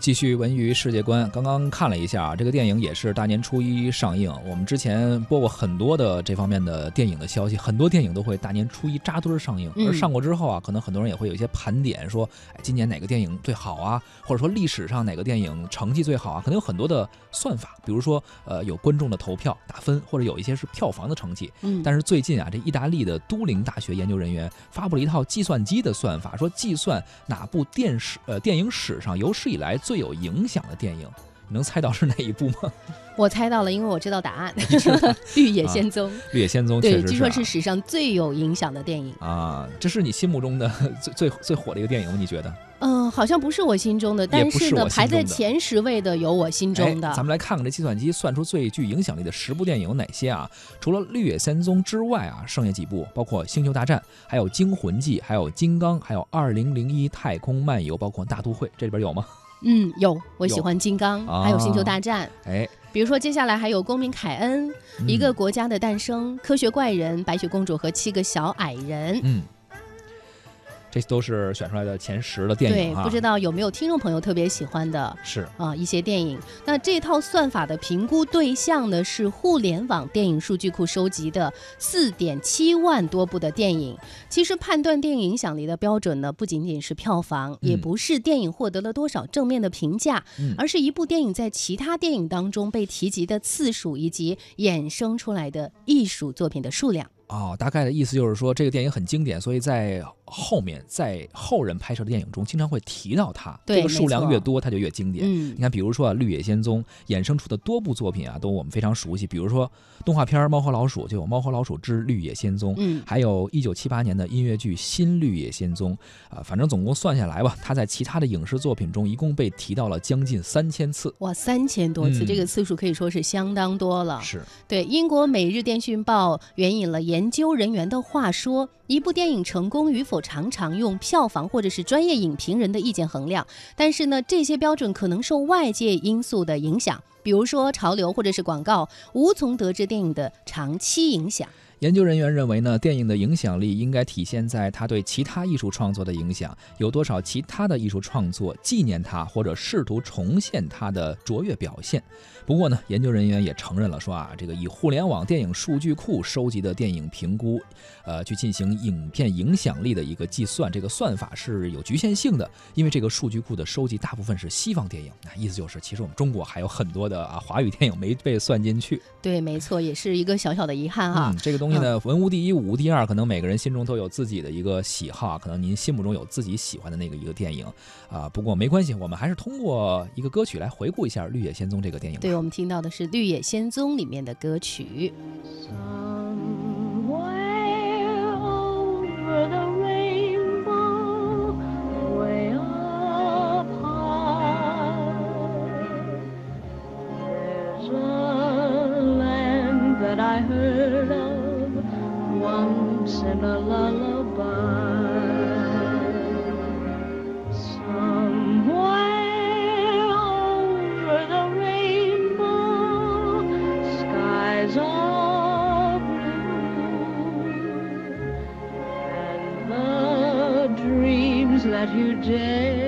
继续文娱世界观，刚刚看了一下，这个电影也是大年初一上映。我们之前播过很多的这方面的电影的消息，很多电影都会大年初一扎堆上映。而上过之后啊，可能很多人也会有一些盘点，说，哎，今年哪个电影最好啊？或者说历史上哪个电影成绩最好啊？可能有很多的算法，比如说，呃，有观众的投票打分，或者有一些是票房的成绩。嗯。但是最近啊，这意大利的都灵大学研究人员发布了一套计算机的算法，说计算哪部电视呃电影史上有史以来。最有影响的电影，你能猜到是哪一部吗？我猜到了，因为我知道答案。《绿野仙踪》。绿野仙踪对，据说是史上最有影响的电影啊！这是你心目中的最最最火的一个电影吗？你觉得？嗯，好像不是我心中的，但是呢，排在前十位的有我心中的。咱们来看看这计算机算出最具影响力的十部电影有哪些啊？除了《绿野仙踪》之外啊，剩下几部包括《星球大战》，还有《惊魂记》，还有《金刚》，还有《二零零一太空漫游》，包括《大都会》，这里边有吗？嗯，有，我喜欢金刚，还有星球大战。哎，比如说接下来还有公民凯恩，一个国家的诞生，科学怪人，白雪公主和七个小矮人。嗯。这都是选出来的前十的电影对，不知道有没有听众朋友特别喜欢的？是啊，一些电影。那这套算法的评估对象呢，是互联网电影数据库收集的四点七万多部的电影。其实判断电影影响力的标准呢，不仅仅是票房，也不是电影获得了多少正面的评价，而是一部电影在其他电影当中被提及的次数，以及衍生出来的艺术作品的数量。哦，大概的意思就是说，这个电影很经典，所以在。后面在后人拍摄的电影中，经常会提到它。这个数量越多，它就越经典。你看，比如说啊，《绿野仙踪》衍生出的多部作品啊，都我们非常熟悉。比如说动画片《猫和老鼠》，就有《猫和老鼠之绿野仙踪》。嗯，还有一九七八年的音乐剧《新绿野仙踪》啊，反正总共算下来吧，它在其他的影视作品中一共被提到了将近三千次。哇，三千多次，这个次数可以说是相当多了。是对英国《每日电讯报》援引了研究人员的话说。一部电影成功与否，常常用票房或者是专业影评人的意见衡量，但是呢，这些标准可能受外界因素的影响，比如说潮流或者是广告，无从得知电影的长期影响。研究人员认为呢，电影的影响力应该体现在它对其他艺术创作的影响，有多少其他的艺术创作纪念它或者试图重现它的卓越表现。不过呢，研究人员也承认了，说啊，这个以互联网电影数据库收集的电影评估，呃，去进行影片影响力的一个计算，这个算法是有局限性的，因为这个数据库的收集大部分是西方电影，那意思就是，其实我们中国还有很多的啊华语电影没被算进去。对，没错，也是一个小小的遗憾哈。嗯，这个东。东西呢，文无第一，武无第二，可能每个人心中都有自己的一个喜好，可能您心目中有自己喜欢的那个一个电影啊。不过没关系，我们还是通过一个歌曲来回顾一下《绿野仙踪》这个电影。对我们听到的是《绿野仙踪》里面的歌曲。I heard of once in a lullaby. Somewhere over the rainbow, skies blue, and the dreams that you dare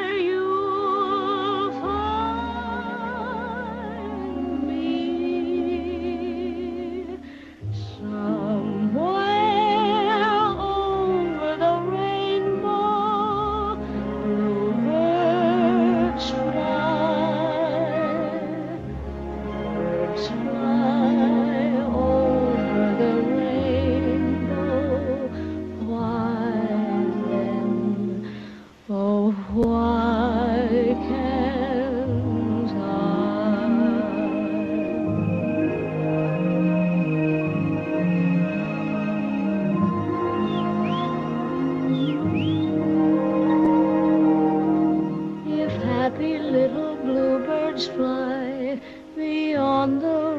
on the